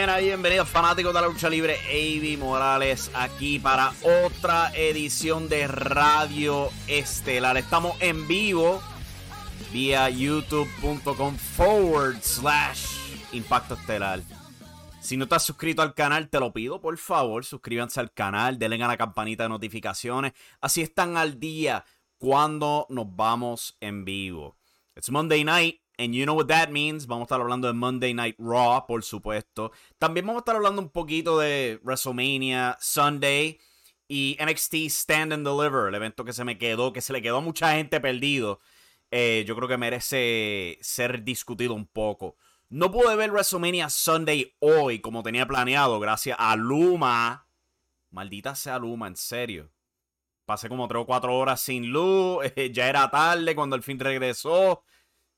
Buenas bienvenidos fanáticos de la lucha libre, Avi Morales aquí para otra edición de Radio Estelar. Estamos en vivo vía youtube.com forward slash Impacto Estelar. Si no estás suscrito al canal, te lo pido, por favor, suscríbanse al canal, denle a la campanita de notificaciones, así están al día cuando nos vamos en vivo. It's Monday night. And you know what that means. Vamos a estar hablando de Monday Night Raw, por supuesto. También vamos a estar hablando un poquito de WrestleMania Sunday y NXT Stand and Deliver, el evento que se me quedó, que se le quedó a mucha gente perdido. Eh, yo creo que merece ser discutido un poco. No pude ver WrestleMania Sunday hoy como tenía planeado, gracias a Luma. Maldita sea Luma, en serio. Pasé como 3 o 4 horas sin luz. ya era tarde cuando el fin regresó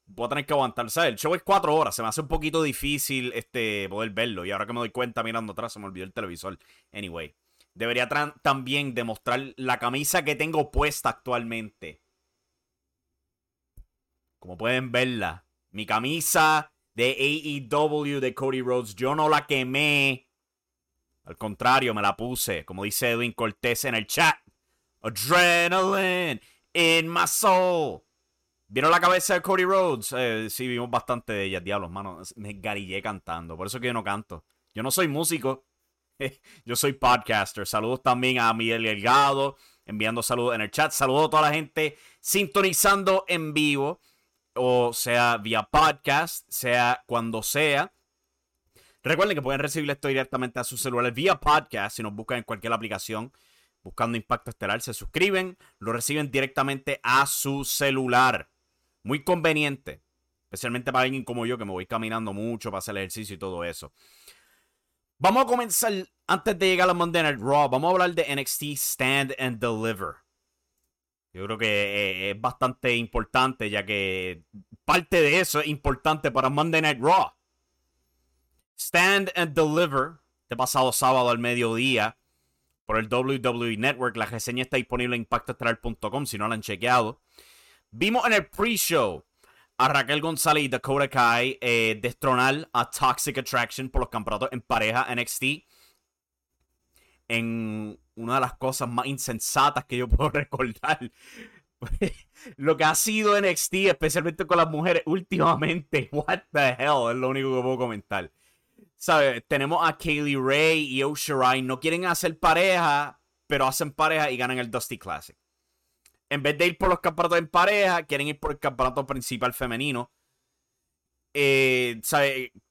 voy a tener que aguantar. ¿sabes? El show es cuatro horas. Se me hace un poquito difícil este, poder verlo. Y ahora que me doy cuenta mirando atrás, se me olvidó el televisor. Anyway. Debería también demostrar la camisa que tengo puesta actualmente. Como pueden verla. Mi camisa de AEW de Cody Rhodes. Yo no la quemé. Al contrario, me la puse. Como dice Edwin Cortés en el chat. Adrenaline in my soul. ¿Vieron la cabeza de Cody Rhodes? Eh, sí, vimos bastante de ella, diablos, mano. Me garillé cantando. Por eso que yo no canto. Yo no soy músico. yo soy podcaster. Saludos también a Miguel Delgado. Enviando saludos en el chat. Saludos a toda la gente sintonizando en vivo. O sea, vía podcast. Sea cuando sea. Recuerden que pueden recibir esto directamente a sus celulares vía podcast. Si nos buscan en cualquier aplicación. Buscando Impacto Estelar. Se suscriben. Lo reciben directamente a su celular. Muy conveniente. Especialmente para alguien como yo que me voy caminando mucho para hacer ejercicio y todo eso. Vamos a comenzar, antes de llegar a Monday Night Raw, vamos a hablar de NXT Stand and Deliver. Yo creo que eh, es bastante importante, ya que parte de eso es importante para Monday Night Raw. Stand and Deliver, de pasado sábado al mediodía, por el WWE Network. La reseña está disponible en impactoestral.com si no la han chequeado. Vimos en el pre-show a Raquel González y Dakota Kai eh, destronar a Toxic Attraction por los campeonatos en pareja NXT. En una de las cosas más insensatas que yo puedo recordar. lo que ha sido NXT, especialmente con las mujeres últimamente. What the hell, es lo único que puedo comentar. ¿Sabes? Tenemos a Kaylee Ray y Oshirai. No quieren hacer pareja, pero hacen pareja y ganan el Dusty Classic en vez de ir por los campeonatos en pareja, quieren ir por el campeonato principal femenino. Eh,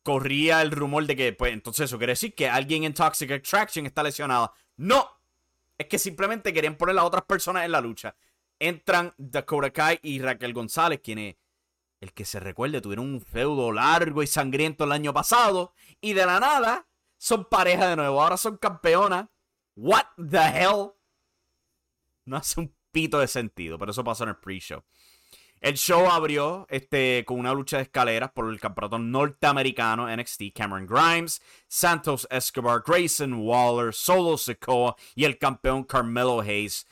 Corría el rumor de que, pues, entonces eso quiere decir que alguien en Toxic Attraction está lesionado. No, es que simplemente querían poner a otras personas en la lucha. Entran Dakota Kai y Raquel González, quienes, el que se recuerde, tuvieron un feudo largo y sangriento el año pasado. Y de la nada, son pareja de nuevo. Ahora son campeonas. What the hell? No hace un pito de sentido, pero eso pasó en el pre-show. El show abrió este, con una lucha de escaleras por el campeonato norteamericano NXT. Cameron Grimes, Santos Escobar, Grayson Waller, Solo Sikoa y el campeón Carmelo Hayes.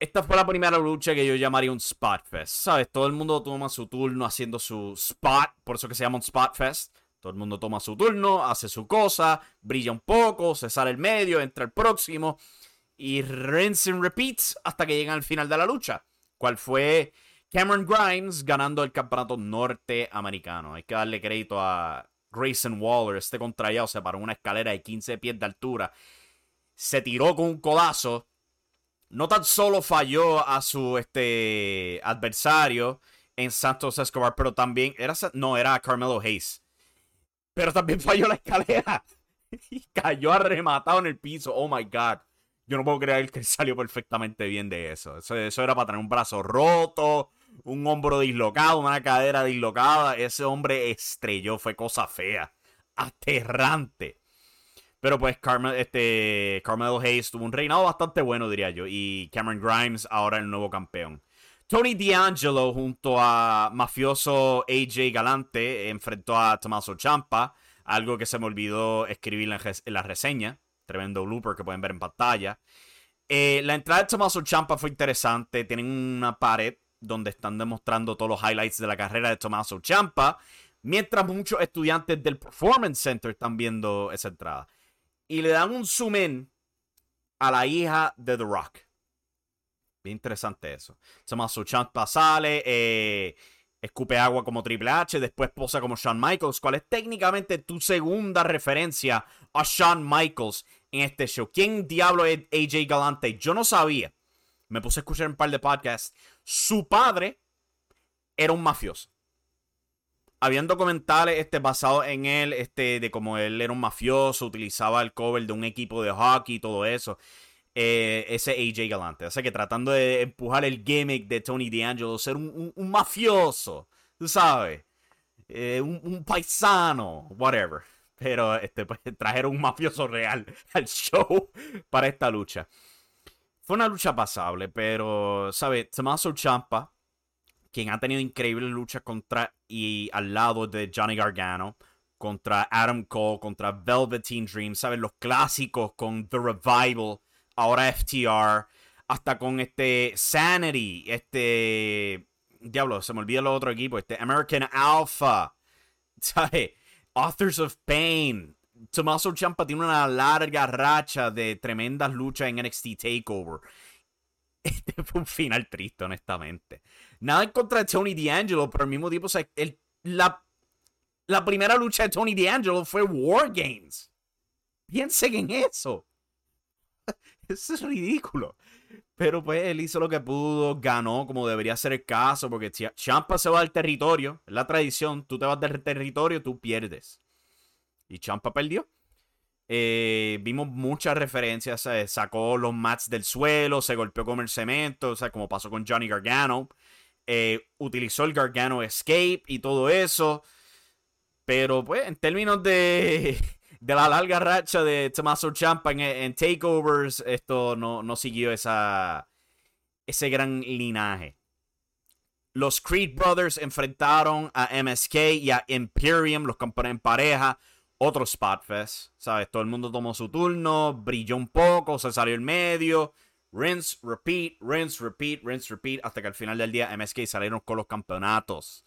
Esta fue la primera lucha que yo llamaría un Spot Fest. ¿Sabes? Todo el mundo toma su turno haciendo su spot, por eso que se llama un Spot Fest. Todo el mundo toma su turno, hace su cosa, brilla un poco, se sale el medio, entra el próximo y rinse and repeats hasta que llegan al final de la lucha. ¿Cuál fue Cameron Grimes ganando el campeonato norteamericano? Hay que darle crédito a Grayson Waller, este contrallado se paró en una escalera de 15 pies de altura, se tiró con un codazo, no tan solo falló a su este, adversario en Santos Escobar, pero también era, no, era Carmelo Hayes, pero también falló la escalera y cayó arrematado en el piso, oh my god. Yo no puedo creer que salió perfectamente bien de eso. Eso, eso era para tener un brazo roto, un hombro dislocado, una cadera dislocada. Ese hombre estrelló, fue cosa fea, aterrante. Pero pues Carmel, este, Carmelo Hayes tuvo un reinado bastante bueno, diría yo. Y Cameron Grimes ahora el nuevo campeón. Tony D'Angelo junto a mafioso AJ Galante enfrentó a Tommaso Champa. Algo que se me olvidó escribir en la reseña. Tremendo blooper que pueden ver en pantalla. Eh, la entrada de Tommaso Champa fue interesante. Tienen una pared donde están demostrando todos los highlights de la carrera de Tommaso Champa, mientras muchos estudiantes del Performance Center están viendo esa entrada. Y le dan un zoom in a la hija de The Rock. Bien interesante eso. Tommaso Champa sale, eh, escupe agua como Triple H, después posa como Shawn Michaels, cual es técnicamente tu segunda referencia a Shawn Michaels en este show. ¿Quién diablo es AJ Galante? Yo no sabía. Me puse a escuchar un par de podcasts su padre era un mafioso. Habían documentales este, basados en él, este, de cómo él era un mafioso, utilizaba el cover de un equipo de hockey y todo eso. Eh, ese AJ Galante. O sea que tratando de empujar el gimmick de Tony D'Angelo, ser un, mafioso, tú sabes, eh, un, paisano, whatever. Pero este, pues, trajeron un mafioso real al show para esta lucha. Fue una lucha pasable, pero, ¿sabes? Tommaso Champa, quien ha tenido increíbles luchas contra y al lado de Johnny Gargano, contra Adam Cole, contra Velveteen Dream, ¿sabes? Los clásicos con The Revival, ahora FTR, hasta con este Sanity, este. Diablo, se me olvida el otro equipo, este American Alpha, ¿sabes? Authors of Pain, Tommaso Ciampa tiene una larga racha de tremendas luchas en NXT Takeover. Este fue un final triste, honestamente. Nada en contra de Tony D'Angelo, pero al mismo tiempo, la, la primera lucha de Tony D'Angelo fue War Games. Piensen en eso. Eso es ridículo. Pero pues él hizo lo que pudo, ganó como debería ser el caso, porque Champa se va del territorio, es la tradición, tú te vas del territorio, tú pierdes. Y Champa perdió. Eh, vimos muchas referencias. Sacó los mats del suelo, se golpeó con el cemento, o sea, como pasó con Johnny Gargano. Eh, utilizó el Gargano Escape y todo eso. Pero, pues, en términos de, de la larga racha de Tommaso Champa en, takeovers, esto no, no siguió esa, ese gran linaje. Los Creed Brothers enfrentaron a MSK y a Imperium, los campeones en pareja otro Spotfest, ¿sabes? Todo el mundo tomó su turno, brilló un poco, se salió el medio, rinse, repeat, rinse, repeat, rinse, repeat, hasta que al final del día MSK salieron con los campeonatos.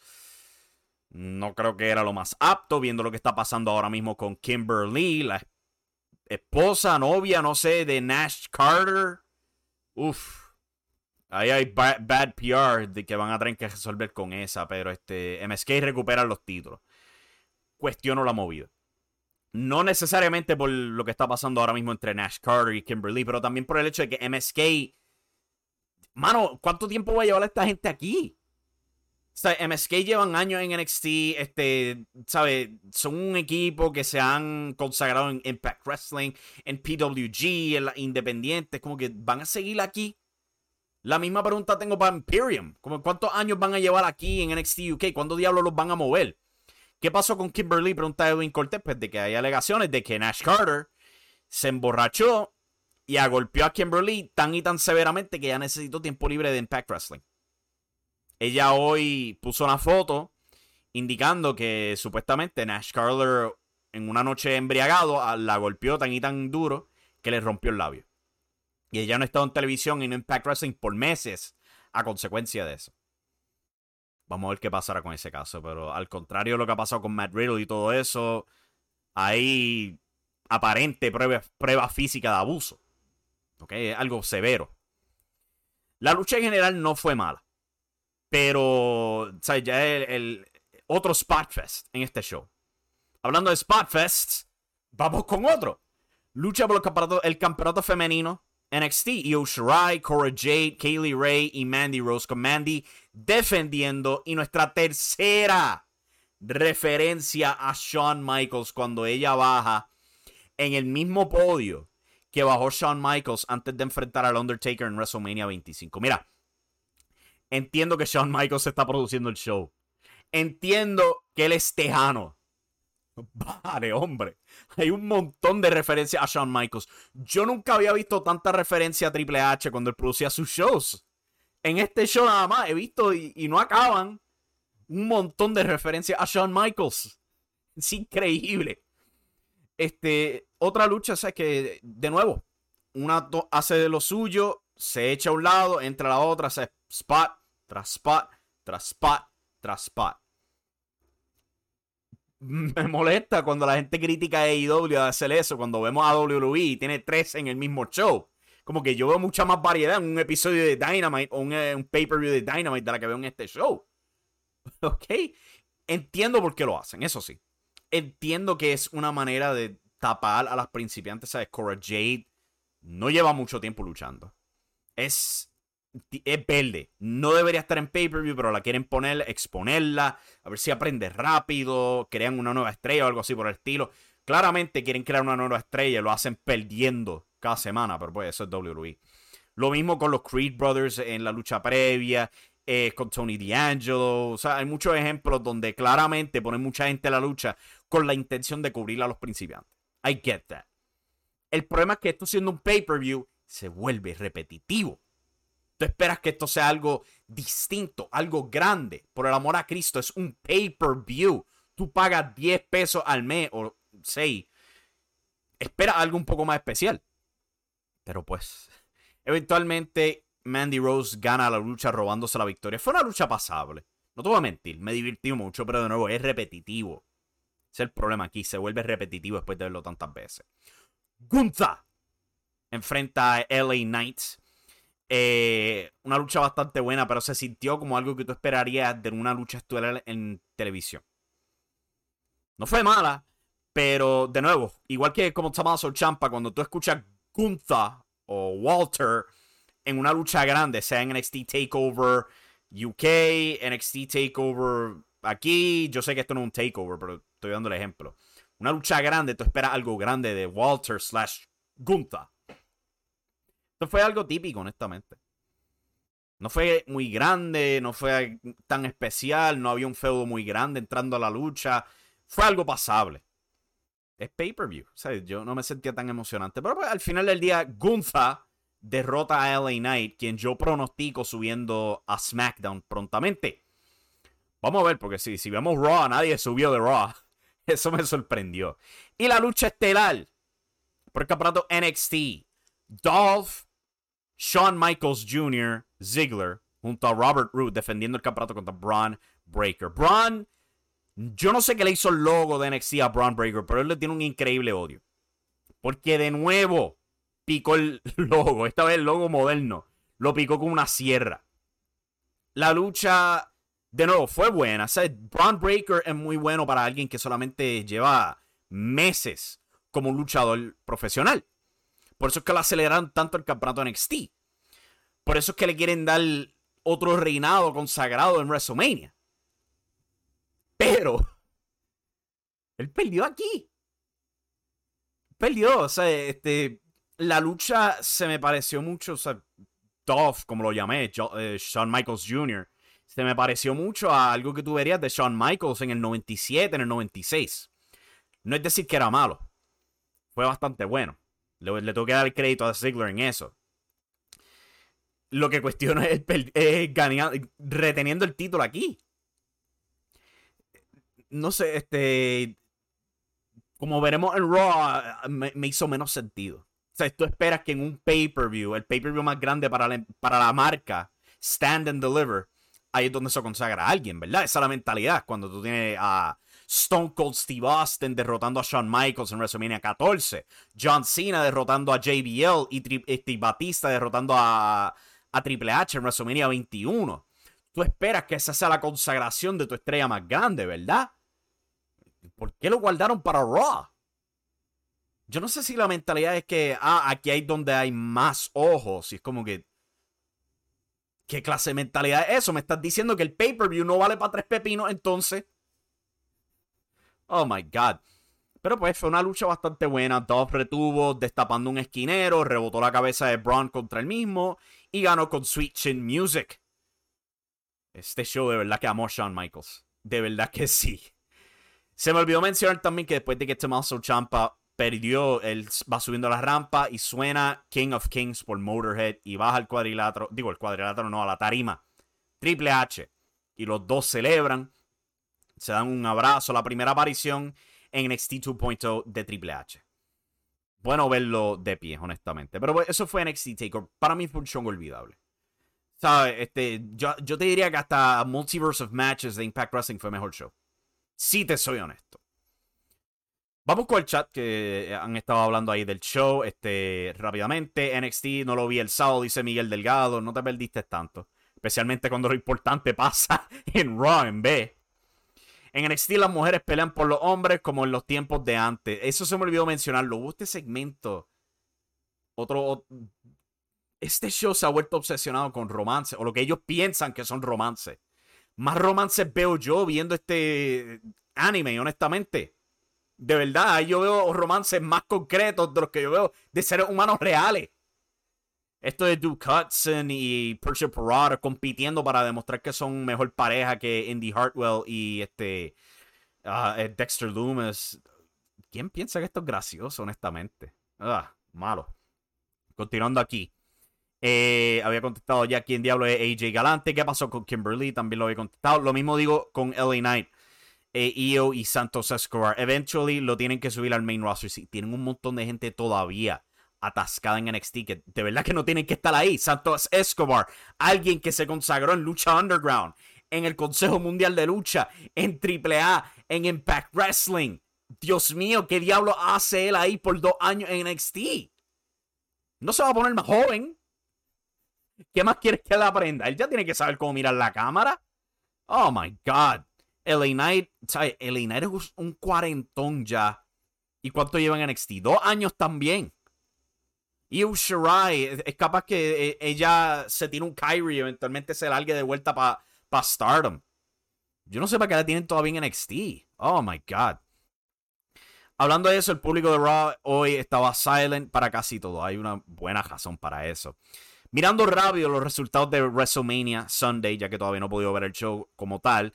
No creo que era lo más apto, viendo lo que está pasando ahora mismo con Kimberly, la esposa, novia, no sé, de Nash Carter. Uf. Ahí hay bad, PR de que van a tener que resolver con esa, pero este MSK recupera los títulos. Cuestiono la movida. No necesariamente por lo que está pasando ahora mismo entre Nash Carter y Kimberly, pero también por el hecho de que MSK. Mano, ¿cuánto tiempo va a llevar esta gente aquí? MSK llevan años en NXT, este, ¿sabes? Son un equipo que se han consagrado en Impact Wrestling, en PWG, en la Independiente, como que van a seguir aquí. La misma pregunta tengo para Imperium, como cuántos años van a llevar aquí en NXT UK, ¿cuándo diablos los van a mover? ¿Qué pasó con Kimberly? Pregunta Edwin Cortés, pues de que hay alegaciones de que Nash Carter se emborrachó y agolpeó a Kimberly tan y tan severamente que ya necesitó tiempo libre de Impact Wrestling. Ella hoy puso una foto indicando que supuestamente Nash Carter en una noche embriagado la golpeó tan y tan duro que le rompió el labio. Y ella no ha estado en televisión en Impact Wrestling por meses a consecuencia de eso. Vamos a ver qué pasará con ese caso. Pero al contrario de lo que ha pasado con Matt Riddle y todo eso, hay aparente prueba, prueba física de abuso. ¿Ok? algo severo. La lucha en general no fue mala. Pero, ¿sabes? Ya el, el otro Spotfest en este show. Hablando de Spotfest, vamos con otro. Lucha por el campeonato, el campeonato femenino NXT. Io Shirai, Cora Jade, Kaylee Ray y Mandy Rose con Mandy defendiendo. Y nuestra tercera referencia a Shawn Michaels cuando ella baja en el mismo podio que bajó Shawn Michaels antes de enfrentar al Undertaker en WrestleMania 25. Mira, entiendo que Shawn Michaels está produciendo el show. Entiendo que él es tejano. Vale, hombre. Hay un montón de referencias a Shawn Michaels. Yo nunca había visto tanta referencia a Triple H cuando él producía sus shows. En este show nada más he visto y, no acaban un montón de referencias a Shawn Michaels. Es increíble. Este, otra lucha, o que, de nuevo, una hace de lo suyo, se echa a un lado, entra a la otra, hace spot tras spot, tras spot, tras spot. Me molesta cuando la gente critica a AEW de hacer eso, cuando vemos a WWE y tiene tres en el mismo show. Como que yo veo mucha más variedad en un episodio de Dynamite o un, eh, un pay-per-view de Dynamite de la que veo en este show. ¿Ok? Entiendo por qué lo hacen, eso sí. Entiendo que es una manera de tapar a las principiantes, ¿sabes? Cora Jade no lleva mucho tiempo luchando. Es es verde. No debería estar en pay-per-view, pero la quieren poner, exponerla, a ver si aprende rápido, crean una nueva estrella o algo así por el estilo. Claramente quieren crear una nueva estrella, lo hacen perdiendo cada semana, pero pues eso es WWE. Lo mismo con los Creed Brothers en la lucha previa, eh, con Tony D'Angelo. O sea, hay muchos ejemplos donde claramente ponen mucha gente en la lucha con la intención de cubrir a los principiantes. I get that. El problema es que esto siendo un pay-per-view se vuelve repetitivo. Tú esperas que esto sea algo distinto, algo grande. Por el amor a Cristo, es un pay-per-view. Tú pagas 10 pesos al mes o 6. Espera algo un poco más especial. Pero pues, eventualmente Mandy Rose gana la lucha robándose la victoria. Fue una lucha pasable. No te voy a mentir, me divertí mucho, pero de nuevo es repetitivo. Es el problema aquí, se vuelve repetitivo después de verlo tantas veces. Gunther enfrenta a LA Knights eh, una lucha bastante buena, pero se sintió como algo que tú esperarías de una lucha estelar en televisión. No fue mala, pero de nuevo, igual que como Tommaso Champa, cuando tú escuchas Gunther o Walter en una lucha grande, sea en NXT Takeover UK, NXT Takeover aquí, yo sé que esto no es un takeover, pero estoy dando el ejemplo. Una lucha grande, tú esperas algo grande de Walter slash Gunther fue algo típico, honestamente. No fue muy grande, no fue tan especial, no había un feudo muy grande entrando a la lucha. Fue algo pasable. Es pay-per-view. yo no me sentía tan emocionante. Pero pues, al final del día, Gunther derrota a LA Knight, quien yo pronostico subiendo a SmackDown prontamente. Vamos a ver, porque si, si vemos Raw, nadie subió de Raw. Eso me sorprendió. Y la lucha estelar por el campeonato NXT. Dolph Shawn Michaels Jr., Ziggler, junto a Robert Root defendiendo el campeonato contra Braun Breaker. Braun, yo no sé qué le hizo el logo de NXT a Braun Breaker, pero él le tiene un increíble odio. Porque de nuevo picó el logo, esta vez el logo moderno, lo picó con una sierra. La lucha, de nuevo, fue buena. O Braun Breaker es muy bueno para alguien que solamente lleva meses como un luchador profesional. Por eso es que lo aceleraron tanto el campeonato NXT. Por eso es que le quieren dar otro reinado consagrado en WrestleMania. Pero él perdió aquí. Perdió, o sea, este, la lucha se me pareció mucho, o sea, Dolph, como lo llamé, eh, Shawn Michaels Jr., se me pareció mucho a algo que tú verías de Shawn Michaels en el 97, en el 96. No es decir que era malo, fue bastante bueno. Le, tengo que dar crédito a Ziggler en eso. Lo que cuestiono es, reteniendo el título aquí. No sé, este. Como veremos en Raw, me, hizo menos sentido. O sea, tú esperas que en un pay-per-view, el pay-per-view más grande para la, para la marca, Stand and Deliver, ahí es donde se consagra a alguien, ¿verdad? Esa es la mentalidad cuando tú tienes a Stone Cold Steve Austin derrotando a Shawn Michaels en WrestleMania 14, John Cena derrotando a JBL y Steve este, Batista derrotando a, a Triple H en WrestleMania 21. Tú esperas que esa sea la consagración de tu estrella más grande, ¿verdad? ¿Por qué lo guardaron para Raw? Yo no sé si la mentalidad es que, ah, aquí hay donde hay más ojos. Y es como que. ¿Qué clase de mentalidad es eso? Me estás diciendo que el pay-per-view no vale para tres pepinos, entonces. Oh my god. Pero pues fue una lucha bastante buena. Dolph retuvo destapando un esquinero, rebotó la cabeza de Braun contra el mismo y ganó con Sweet Chin Music. Este show de verdad que amó Shawn Michaels. De verdad que sí. Se me olvidó mencionar también que después de que Tommaso Champa perdió, él va subiendo la rampa y suena King of Kings por Motorhead y baja al cuadrilátero, digo el cuadrilátero no, a la tarima. Triple H. Y los dos celebran, se dan un abrazo, la primera aparición en NXT 2.0 de Triple H. Bueno verlo de pie, honestamente. Pero eso fue NXT Takeover. Para mí fue un show olvidable. ¿Sabes? Este, yo, yo te diría que hasta Multiverse of Matches de Impact Wrestling fue mejor show. Si te soy honesto. Vamos con el chat que han estado hablando ahí del show. Este, rápidamente, NXT no lo vi el sábado, dice Miguel Delgado. No te perdiste tanto. Especialmente cuando lo importante pasa en Raw, en B. En NXT las mujeres pelean por los hombres como en los tiempos de antes. Eso se me olvidó mencionarlo. Hubo este segmento. Otro. Este show se ha vuelto obsesionado con romance. O lo que ellos piensan que son romances. Más romances veo yo viendo este anime, honestamente. De verdad, yo veo romances más concretos de los que yo veo de seres humanos reales. Esto de Duke Hudson y Percy Parada compitiendo para demostrar que son mejor pareja que Indy Hartwell y este ah, eh, Dexter Loomis. ¿Quién piensa que esto es gracioso, honestamente? Ah, malo. Continuando aquí. Eh, había contestado ya quién diablo es AJ Galante. ¿Qué pasó con Kimberly? También lo había contestado. Lo mismo digo con LA Knight. Eh, Io y Santos Escobar. Eventually lo tienen que subir al main roster. Sí, tienen un montón de gente todavía atascada en NXT que de verdad que no tienen que estar ahí. Santos Escobar, alguien que se consagró en lucha underground, en el Consejo Mundial de Lucha, en AAA, en Impact Wrestling. Dios mío, ¿qué diablo hace él ahí por dos años en NXT? No se va a poner más joven. ¿Qué más quieres que él aprenda? Él ya tiene que saber cómo mirar la cámara. Oh my God. LA Knight, ¿sabes? LA Knight es un cuarentón ya. ¿Y cuánto lleva en NXT? Dos años también. Y Shirai, es capaz que eh, ella se tire un Kyrie y eventualmente se largue de vuelta para pa Stardom. Yo no sé para qué la tienen todavía en NXT. Oh my God. Hablando de eso, el público de Raw hoy estaba silent para casi todo. Hay una buena razón para eso. Mirando rápido los resultados de WrestleMania Sunday, ya que todavía no he podido ver el show como tal.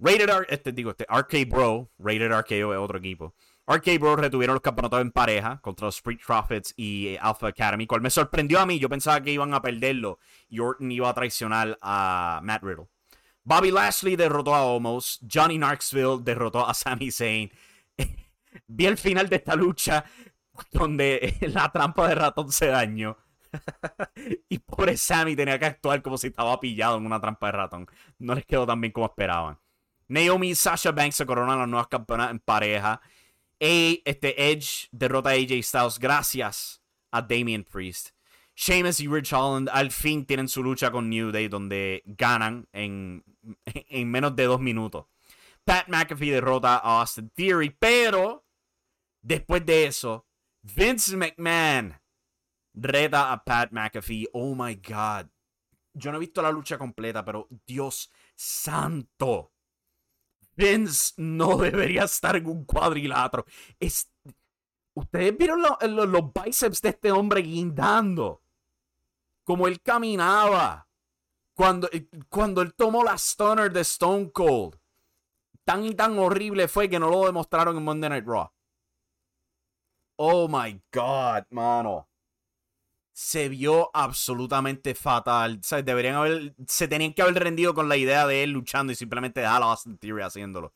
Rated R, este digo, este Arcade Bro, Rated RKO es otro equipo. Arcade Bro retuvieron los campeonatos en pareja contra los Street Profits y eh, Alpha Academy, cual me sorprendió a mí. Yo pensaba que iban a perderlo y Orton iba a traicionar a Matt Riddle. Bobby Lashley derrotó a Omos. Johnny Knoxville derrotó a Sami Zayn. Vi el final de esta lucha donde la trampa de ratón se dañó. y pobre Sammy tenía que actuar como si estaba pillado en una trampa de ratón. No les quedó tan bien como esperaban. Naomi y Sasha Banks se coronan las nuevas campeonas en pareja este Edge derrota a AJ Styles gracias a Damian Priest. Sheamus y Rich Holland al fin tienen su lucha con New Day donde ganan en, en menos de dos minutos. Pat McAfee derrota a Austin Theory, pero después de eso, Vince McMahon reta a Pat McAfee. Oh my God. Yo no he visto la lucha completa, pero Dios santo. Vince no debería estar en un cuadrilátero. Ustedes vieron los bíceps de este hombre guindando. Como él caminaba. Cuando, eh, cuando él tomó la stunner de Stone Cold. Tan y tan horrible fue que no lo demostraron en Monday Night Raw. Oh my God, mano se vio absolutamente fatal. Deberían haber, se tenían que haber rendido con la idea de él luchando y simplemente dejar a Austin Theory haciéndolo.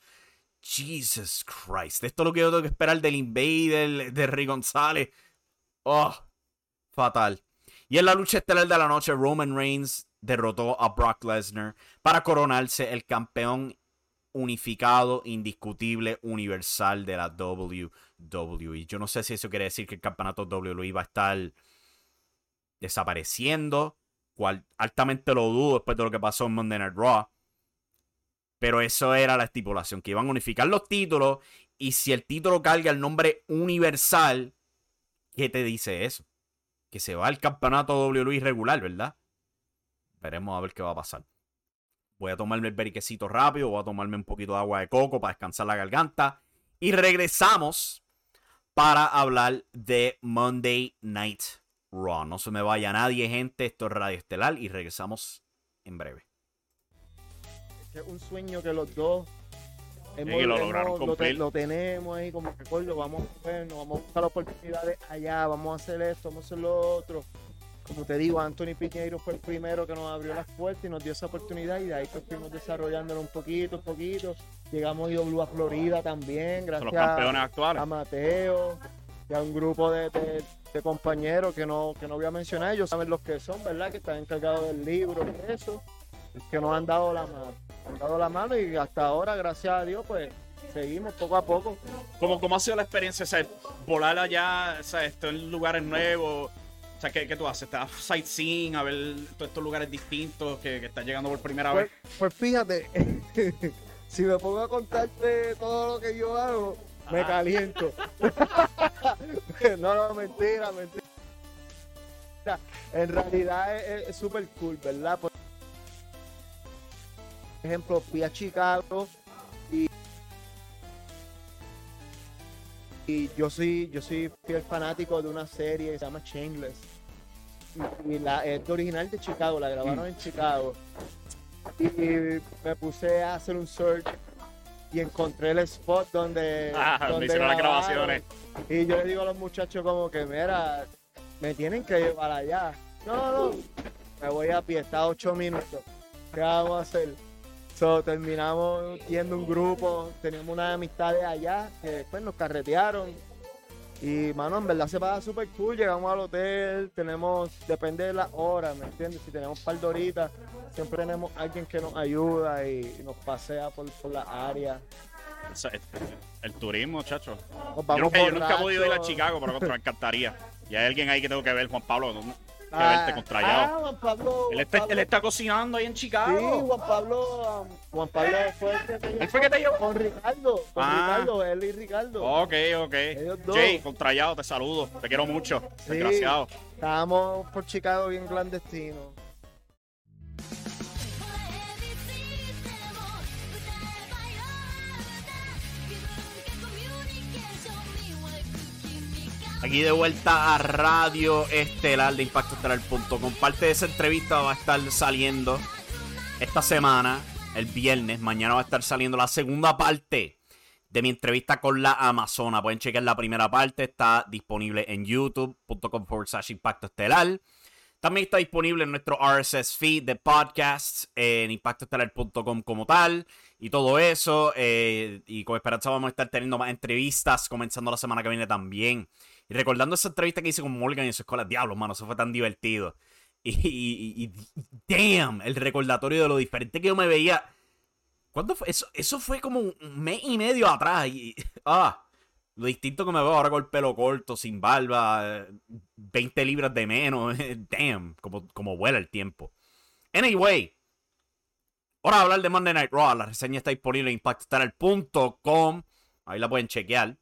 Jesus Christ. Esto es lo que yo tengo que esperar del Invader, de Rick González. Oh, fatal. Y en la lucha estelar de la noche, Roman Reigns derrotó a Brock Lesnar para coronarse el campeón unificado, indiscutible, universal de la WWE. Yo no sé si eso quiere decir que el campeonato WWE va a estar desapareciendo, cual altamente lo dudo después de lo que pasó en Monday Night Raw. Pero eso era la estipulación, que iban a unificar los títulos y si el título carga el nombre universal, ¿qué te dice eso? Que se va al campeonato WWE regular, ¿verdad? Veremos a ver qué va a pasar. Voy a tomarme el beriquecito rápido, voy a tomarme un poquito de agua de coco para descansar la garganta. Y regresamos para hablar de Monday Night Raw. No se me vaya nadie, gente. Esto es Radio Estelar y regresamos en breve. Es un sueño que los dos hemos, lo lograron hemos- lo, cumplir. te- lo tenemos ahí como recuerdo. Vamos a nos vamos a buscar oportunidades allá, vamos a hacer esto, vamos a hacer lo otro. Como te digo, Anthony Piñeiro fue el primero que nos abrió las puertas y nos dio esa oportunidad y de ahí pues fuimos desarrollándolo un poquito, un poquito. Llegamos a IW Florida también, Son gracias los campeones actuales. a Mateo y a un grupo de, de- de compañeros que no, que no voy a mencionar, ellos saben los que son, ¿verdad? Que están encargados del libro y eso, que nos han dado la mano, han dado la mano y hasta ahora, gracias a Dios, pues seguimos poco a poco. ¿Cómo, ¿Cómo ha sido la experiencia? O sea, volar allá, o sea, esto en lugares nuevos. O sea, ¿qué, qué tú haces? ¿Te vas sightseeing a ver todos estos lugares distintos que, que estás llegando por primera Pues, vez? pues fíjate, si me pongo a contarte todo lo que yo hago, me caliento. no, no, mentira, mentira. En realidad es- súper cool, ¿verdad? Por ejemplo, fui a Chicago y, y yo soy yo soy fiel fanático de una serie que se llama Shameless. Y, y la es original de Chicago, la grabaron en Chicago. Y me puse a hacer un search y encontré el spot donde, Ah, donde hicieron las grabaciones. Y yo le digo a los muchachos como que, mira, me tienen que llevar allá. No, no, me voy a pie, está ocho minutos. ¿Qué vamos a hacer? So, terminamos yendo un grupo, teníamos unas amistades allá que después nos carretearon. Y, mano, en verdad se pasa súper cool. Llegamos al hotel, tenemos, depende de la hora, ¿me entiendes? Si tenemos par de horitas, siempre tenemos alguien que nos ayuda y nos pasea por, por la área. El turismo, chacho. Yo yo nunca he podido ir a. Chicago, pero me encantaría. Y hay alguien ahí que tengo que ver, Juan Pablo. Ah, verte con Trayado. ah, Juan Pablo. él, Juan está, Pablo. él está cocinando ahí en Chicago. Sí, Juan Pablo, um, Juan Pablo fue el que te ¿Él fue que te llevó? con Ricardo, con Ah. Ricardo, él y Ricardo. Ok, ok. Ellos dos. Jay, contrallado, te saludo. Te quiero mucho. Sí. Desgraciado. Estábamos por Chicago bien clandestinos.「Aquí de vuelta a Radio Estelar de ImpactoEstelar.com. Parte de esa entrevista va a estar saliendo esta semana, el viernes. Mañana va a estar saliendo la segunda parte de mi entrevista con la Amazona. Pueden chequear la primera parte. Está disponible en youtube.com forward slash Impacto Estelar. También está disponible en nuestro RSS feed de podcasts en impactoestelar.com como tal y todo eso. eh, y con esperanza vamos a estar teniendo más entrevistas comenzando la semana que viene también. Y recordando esa entrevista que hice con Morgan en su escuela, diablos, mano, eso fue tan divertido. Y, y- damn, el recordatorio de lo diferente que yo me veía. ¿Cuándo fue? Eso, eso fue como un mes y medio atrás. Y, ah, lo distinto que me veo ahora con el pelo corto, sin barba, eh, 20 libras de menos. Damn, como, como vuela el tiempo. Anyway, ahora hablar de Monday Night Raw. La reseña está disponible en impactostar.com. Ahí la pueden chequear.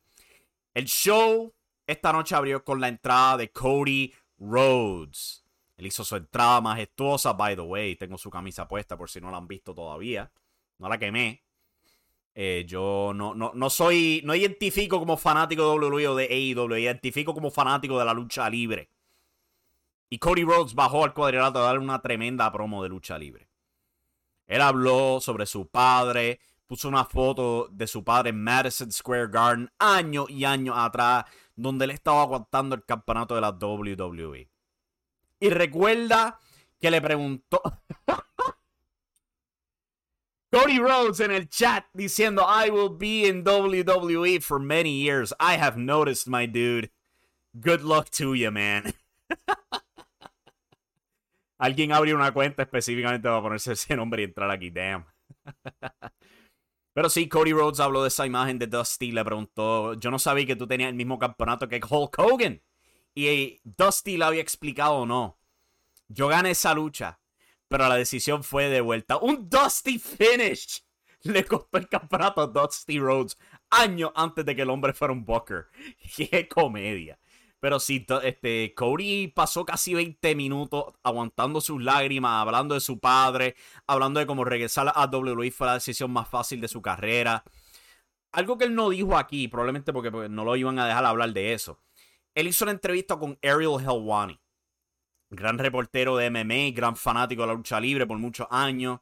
El show esta noche abrió con la entrada de Cody Rhodes. Él hizo su entrada majestuosa. By the way, tengo su camisa puesta por si no la han visto todavía. No la quemé. Eh, yo no, no, no soy. No identifico como fanático de WWE o de AEW. Identifico como fanático de la lucha libre. Y Cody Rhodes bajó al cuadrilátero a darle una tremenda promo de lucha libre. Él habló sobre su padre. Puso una foto de su padre en Madison Square Garden años y años atrás, donde él estaba aguantando el campeonato de la WWE. Y recuerda que le preguntó. Cody Rhodes en el chat diciendo, I will be in WWE for many years. I have noticed, my dude. Good luck to you, man. Alguien abrió una cuenta específicamente para ponerse ese nombre y entrar aquí. Damn. Pero sí, Cody Rhodes habló de esa imagen de Dusty. Le preguntó: Yo no sabía que tú tenías el mismo campeonato que Hulk Hogan. Y Dusty le había explicado o no. Yo gané esa lucha. Pero la decisión fue de vuelta. Un Dusty finish. Le costó el campeonato a Dusty Rhodes años antes de que el hombre fuera un Booker. Qué comedia. Pero sí, este, Cody pasó casi 20 minutos aguantando sus lágrimas, hablando de su padre, hablando de cómo regresar a WWE fue la decisión más fácil de su carrera. Algo que él no dijo aquí, probablemente porque, no lo iban a dejar hablar de eso. Él hizo una entrevista con Ariel Helwani, gran reportero de MMA, gran fanático de la lucha libre por muchos años.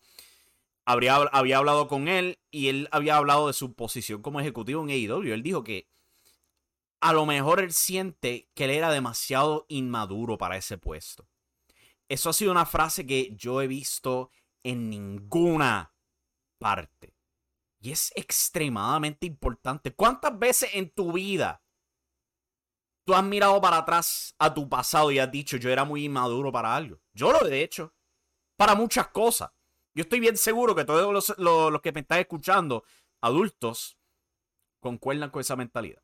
Habría, había hablado con él y él había hablado de su posición como ejecutivo en AEW. Él dijo que a lo mejor él siente que él era demasiado inmaduro para ese puesto. Eso ha sido una frase que yo he visto en ninguna parte. Y es extremadamente importante. ¿Cuántas veces en tu vida tú has mirado para atrás a tu pasado y has dicho yo era muy inmaduro para algo? Yo lo he hecho. Para muchas cosas. Yo estoy bien seguro que todos los, los que me están escuchando, adultos, concuerdan con esa mentalidad.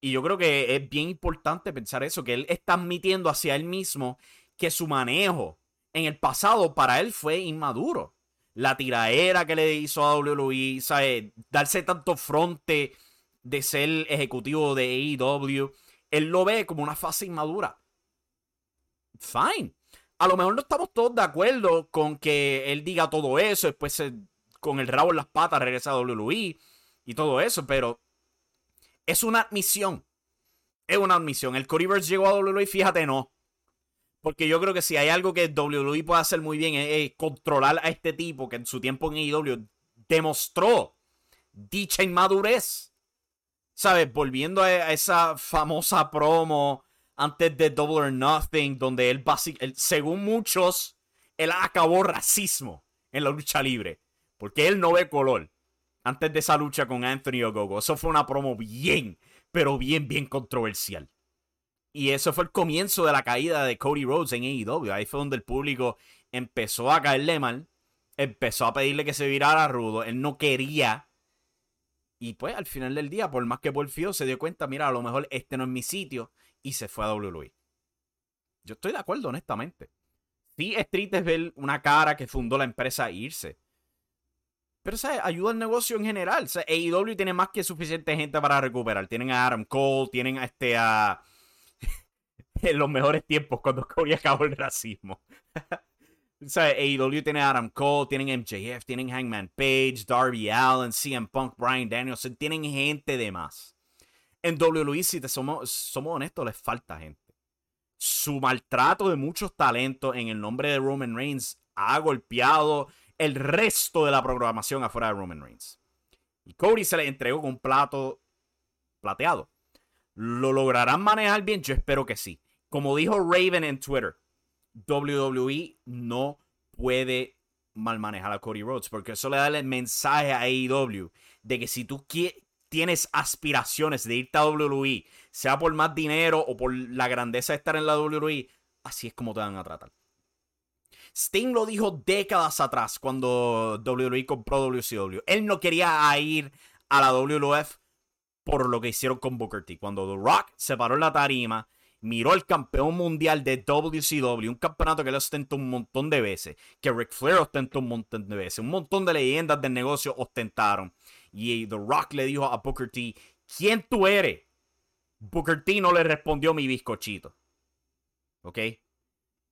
Y yo creo que es bien importante pensar eso, que él está admitiendo hacia él mismo que su manejo en el pasado para él fue inmaduro. La tiraera que le hizo a WWE, ¿sabes? darse tanto fronte de ser ejecutivo de AEW, él lo ve como una fase inmadura. Fine. A lo mejor no estamos todos de acuerdo con que él diga todo eso, después con el rabo en las patas regresa a WWE y todo eso, pero es una admisión. Es una admisión. El Codyverse llegó a WWE, fíjate, no. Porque yo creo que si hay algo que WWE puede hacer muy bien es, controlar a este tipo que en su tiempo en AEW demostró dicha inmadurez. ¿Sabes? Volviendo a, esa famosa promo antes de Double or Nothing, donde él, según muchos, él acabó racismo en la lucha libre. Porque él no ve color antes de esa lucha con Anthony Ogogo. Eso fue una promo bien, pero bien, bien controversial. Y eso fue el comienzo de la caída de Cody Rhodes en AEW. Ahí fue donde el público empezó a caerle mal, empezó a pedirle que se virara rudo. Él no quería. Y pues al final del día, por más que porfió, se dio cuenta, mira, a lo mejor este no es mi sitio. Y se fue a WWE. Yo estoy de acuerdo, honestamente. Sí, es ver una cara que fundó la empresa irse. Pero, ¿sabes? Ayuda al negocio en general. O AEW tiene más que suficiente gente para recuperar. Tienen a Adam Cole, tienen a este a. en los mejores tiempos, cuando Cody acabó el racismo. o AEW tiene a Adam Cole, tienen MJF, tienen Hangman Page, Darby Allen, CM Punk, Brian Danielson. Tienen gente de más. En WWE, si te somos, somos honestos, les falta gente. Su maltrato de muchos talentos en el nombre de Roman Reigns ha golpeado el resto de la programación afuera de Roman Reigns. Y Cody se le entregó con un plato plateado. ¿Lo lograrán manejar bien? Yo espero que sí. Como dijo Raven en Twitter, WWE no puede mal manejar a Cody Rhodes porque eso le da el mensaje a AEW de que si tú tienes aspiraciones de irte a WWE, sea por más dinero o por la grandeza de estar en la WWE, así es como te van a tratar. Sting lo dijo décadas atrás cuando WWE compró WCW. Él no quería ir a la WWF por lo que hicieron con Booker T. Cuando The Rock se paró en la tarima, miró al campeón mundial de WCW, un campeonato que le ostentó un montón de veces, que Ric Flair ostentó un montón de veces, un montón de leyendas del negocio ostentaron. Y The Rock le dijo a Booker T, ¿quién tú eres? Booker T no le respondió mi bizcochito. ¿Ok?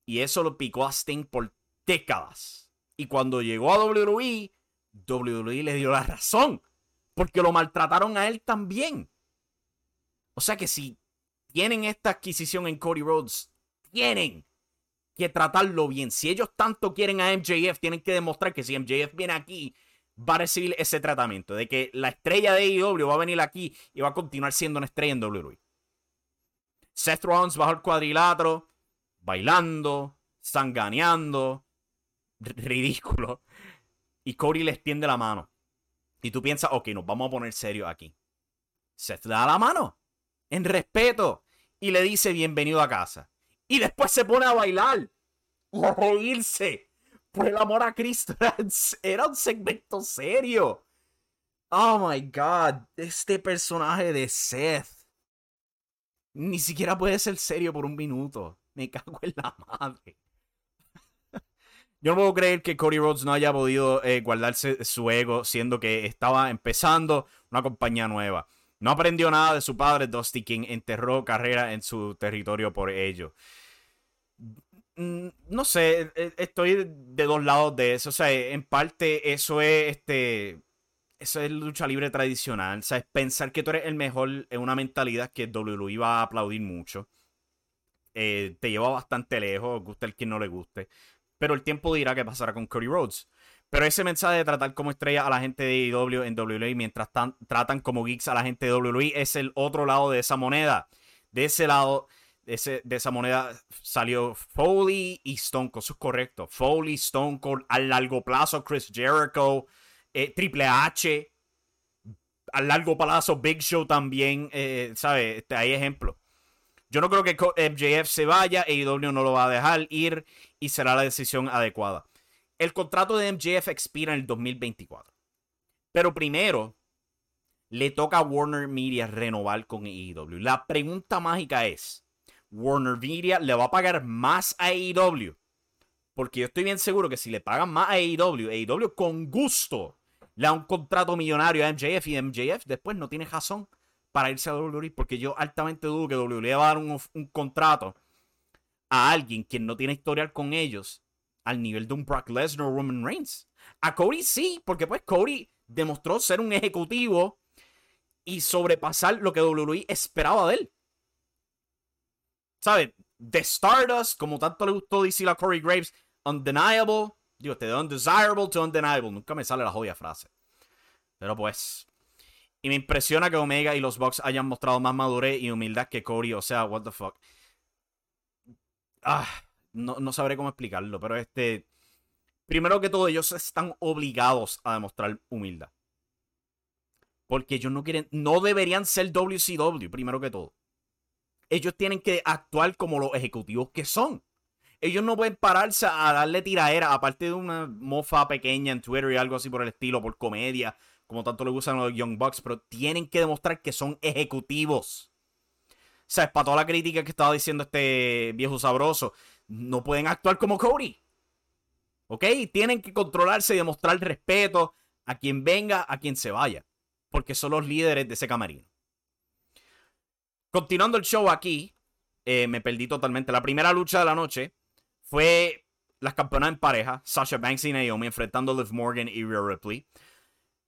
Y eso lo picó a Sting por décadas. Y cuando llegó a WWE, WWE le dio la razón. Porque lo maltrataron a él también. O sea que si tienen esta adquisición en Cody Rhodes, tienen que tratarlo bien. Si ellos tanto quieren a MJF, tienen que demostrar que si MJF viene aquí, va a recibir ese tratamiento. De que la estrella de AEW va a venir aquí y va a continuar siendo una estrella en WWE. Seth Rollins bajo el cuadrilátero bailando, sanganeando, ridículo. Y Cody le extiende la mano. Y tú piensas, ok, nos vamos a poner serio aquí. Se da la mano, en respeto, y le dice bienvenido a casa. Y después se pone a bailar. a reírse. Por el amor a Cristo, era un segmento serio. Oh my god, este personaje de Seth. Ni siquiera puede ser serio por un minuto. Me cago en la madre. Yo no puedo creer que Cody Rhodes no haya podido eh, guardarse su ego, siendo que estaba empezando una compañía nueva. No aprendió nada de su padre, Dusty King enterró carrera en su territorio por ello. Mm, no sé, e, estoy de dos lados de eso. O sea, en parte eso es este. Eso es lucha libre tradicional. O sea, pensar que tú eres el mejor en una mentalidad que WWE va a aplaudir mucho. Eh, te lleva bastante lejos, gusta el que no le guste. Pero el tiempo dirá qué pasará con Cody Rhodes. Pero ese mensaje de tratar como estrella a la gente de AEW en WWE mientras tratan como geeks a la gente de WWE es el otro lado de esa moneda. De ese lado de esa moneda salió Foley y Stone Cold. Eso es correcto. Foley, Stone Cold, a largo plazo Chris Jericho, eh, Triple H, a largo plazo Big Show también, eh, ¿sabes? Este, hay ejemplos. Yo no creo que MJF se vaya, AEW no lo va a dejar ir y será la decisión adecuada. El contrato de MJF expira en el 2024. Pero primero, le toca a Warner Media renovar con AEW. La pregunta mágica es, ¿Warner Media le va a pagar más a AEW? Porque yo estoy bien seguro que si le pagan más a AEW, AEW con gusto le da un contrato millonario a MJF y MJF después no tiene razón para irse a WWE. Porque yo altamente dudo que WWE va a dar un, contrato a alguien quien no tiene historial con ellos al nivel de un Brock Lesnar o Roman Reigns. A Cody sí, porque pues Cody demostró ser un ejecutivo y sobrepasar lo que WWE esperaba de él. ¿Sabes? The Stardust, como tanto le gustó decir a Corey Graves, undeniable. Digo, este de undesirable to undeniable. Nunca me sale la jodida frase. Pero pues. Y me impresiona que Omega y los Bucks hayan mostrado más madurez y humildad que Cody. O sea, what the fuck. Ah no, sabré cómo explicarlo, pero este. Primero que todo, ellos están obligados a demostrar humildad. Porque ellos no quieren, no deberían ser WCW, primero que todo. Ellos tienen que actuar como los ejecutivos que son. Ellos no pueden pararse a darle tiraera, aparte de una mofa pequeña en Twitter y algo así por el estilo, por comedia, como tanto le gustan los Young Bucks, pero tienen que demostrar que son ejecutivos. O sea, es para toda la crítica que estaba diciendo este viejo sabroso no pueden actuar como Cody. ¿Ok? Tienen que controlarse y demostrar respeto a quien venga, a quien se vaya. Porque son los líderes de ese camarino. Continuando el show aquí, eh, me perdí totalmente. La primera lucha de la noche fue las campeonas en pareja, Sasha Banks y Naomi, enfrentando Liv Morgan y Rhea Ripley.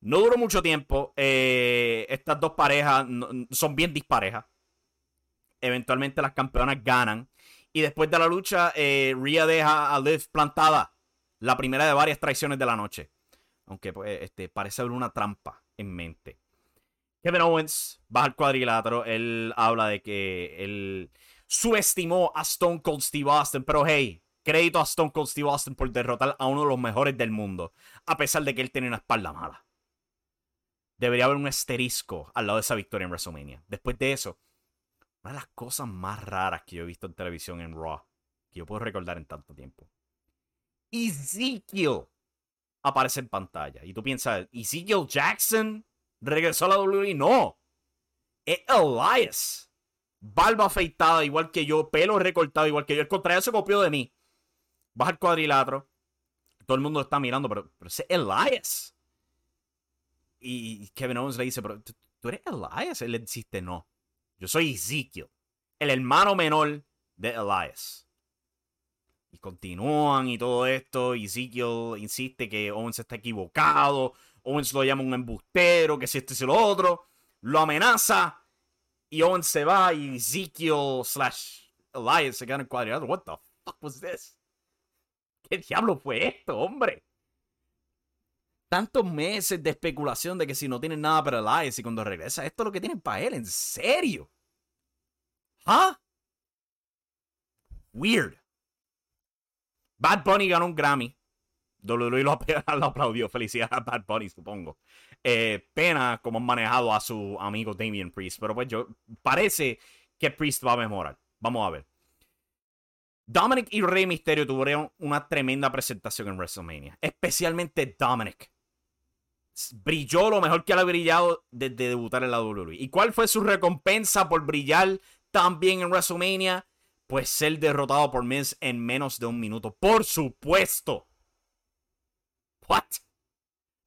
No duró mucho tiempo. Eh, estas dos parejas son bien disparejas. Eventualmente las campeonas ganan. Y después de la lucha, eh, Rhea deja a Liv plantada. La primera de varias traiciones de la noche. Aunque pues, este, parece haber una trampa en mente. Kevin Owens baja al cuadrilátero. Él habla de que él subestimó a Stone Cold Steve Austin. Pero hey, crédito a Stone Cold Steve Austin por derrotar a uno de los mejores del mundo. A pesar de que él tiene una espalda mala. Debería haber un asterisco al lado de esa victoria en WrestleMania. Después de eso, una de las cosas más raras que yo he visto en televisión en Raw, que yo puedo recordar en tanto tiempo. Ezekiel aparece en pantalla. Y tú piensas, ¿Ezekiel Jackson regresó a la WWE? No. Es Elias. Barba afeitada igual que yo, pelo recortado igual que yo. El contrario se copió de mí. Baja el cuadrilátero. Todo el mundo está mirando, pero, pero es Elias. Y Kevin Owens le dice, pero tú eres Elias. Él le dice, no. Yo soy Ezekiel, el hermano menor de Elias. Y continúan y todo esto. Ezekiel insiste que Owens está equivocado. Owens lo llama un embustero, que si esto y lo otro. Lo amenaza. Y Owens se va y Ezekiel slash Elias se queda en el cuadrilátero. What the fuck was this? ¿Qué diablo fue esto, hombre? Tantos meses de especulación de que si no tienen nada para Elias y cuando regresa, esto es lo que tienen para él, en serio. ¿Ah? Weird. Bad Bunny ganó un Grammy. WWE lo, aplaudió. Felicidades a Bad Bunny, supongo. Eh, pena como han manejado a su amigo Damien Priest. Pero pues yo, parece que Priest va a mejorar. Vamos a ver. Dominic y Rey Mysterio tuvieron una tremenda presentación en WrestleMania. Especialmente Dominic. Brilló lo mejor que ha brillado desde debutar en la WWE. ¿Y cuál fue su recompensa por brillar tan bien en WrestleMania? Pues ser derrotado por Miz en menos de un minuto. Por supuesto. What?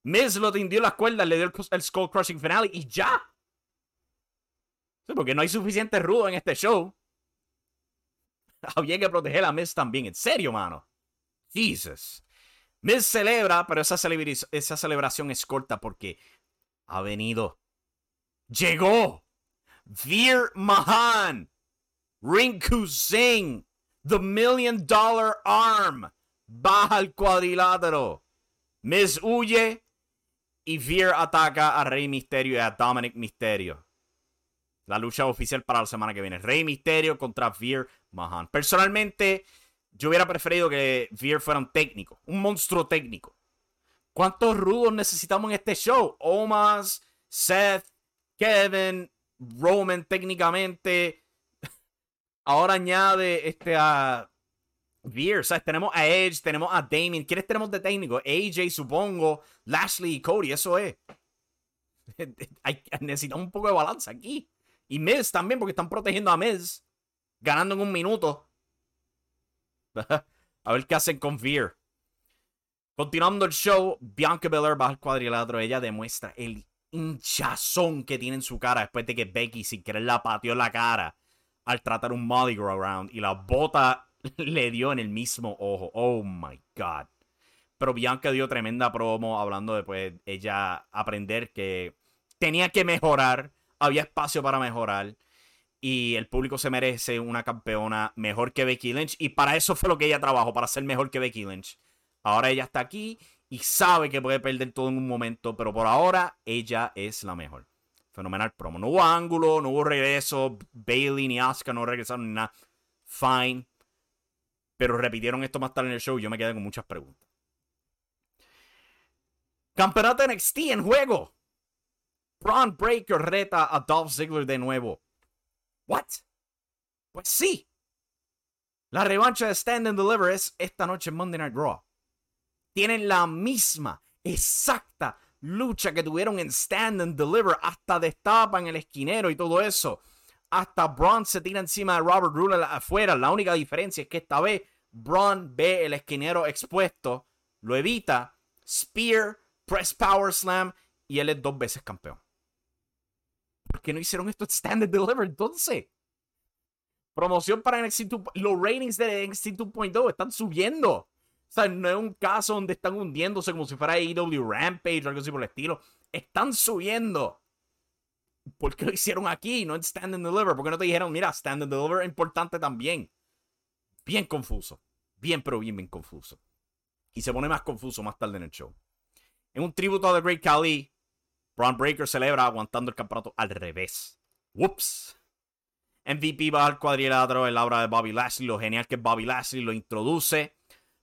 Miz lo tendió las cuerdas, le dio el, el Skull Crushing Finale y ya. Porque no hay suficiente rudo en este show. Había que proteger a Miz también. En serio, mano. Jesus. Miz celebra, pero esa, celebración es corta porque ha venido. Llegó. Veer Mahan. Rinku Singh. The Million Dollar Arm. Baja al cuadrilátero. Miz huye. Y Veer ataca a Rey Misterio y a Dominic Misterio. La lucha oficial para la semana que viene. Rey Misterio contra Veer Mahan. Personalmente, yo hubiera preferido que Veer fuera un técnico. Un monstruo técnico. ¿Cuántos rudos necesitamos en este show? Omas, Seth, Kevin, Roman técnicamente. Ahora añade este a Veer, ¿sabes? Tenemos a Edge, tenemos a Damien. ¿Quiénes tenemos de técnico? AJ, supongo. Lashley y Cody, eso es. necesitamos un poco de balanza aquí. Y Miz también, porque están protegiendo a Miz. Ganando en un minuto. a ver qué hacen con Veer. Continuando el show, Bianca Belair baja al cuadrilátero. Ella demuestra el hinchazón que tiene en su cara después de que Becky sin querer la pateó la cara al tratar un Molly Go Around y la bota le dio en el mismo ojo. Oh my god. Pero Bianca dio tremenda promo hablando de pues, ella aprender que tenía que mejorar, había espacio para mejorar y el público se merece una campeona mejor que Becky Lynch y para eso fue lo que ella trabajó, para ser mejor que Becky Lynch. Ahora ella está aquí y sabe que puede perder todo en un momento, pero por ahora ella es la mejor. Fenomenal promo. No hubo ángulo, no hubo regreso, Bailey ni Asuka no regresaron ni nada. Fine. Pero repitieron esto más tarde en el show y yo me quedé con muchas preguntas. Campeonato NXT en juego. Braun Breaker reta a Dolph Ziggler de nuevo. ¿What? Pues sí. La revancha de Stand and Deliver es esta noche en Monday Night Raw. Tienen la misma, exacta lucha que tuvieron en Stand and Deliver. Hasta destapan el esquinero y todo eso. Hasta Braun se tira encima de Robert Roode afuera. La única diferencia es que esta vez Braun ve el esquinero expuesto, lo evita, Spear, Press Power Slam y él es dos veces campeón. ¿Por qué no hicieron esto en Stand and Deliver entonces? Promoción para NXT 2. Los ratings de NXT 2.0 están subiendo. O sea, no es un caso donde están hundiéndose como si fuera AEW Rampage o algo así por el estilo. Están subiendo. ¿Por qué lo hicieron aquí? No en Stand and Deliver. ¿Por qué no te dijeron, mira, Stand and Deliver es importante también? Bien confuso. Bien, pero bien, bien confuso. Y se pone más confuso más tarde en el show. En un tributo a The Great Khali, Braun Breaker celebra aguantando el campeonato al revés. Whoops. MVP va al cuadrilátero en la obra de Bobby Lashley. Lo genial que Bobby Lashley lo introduce.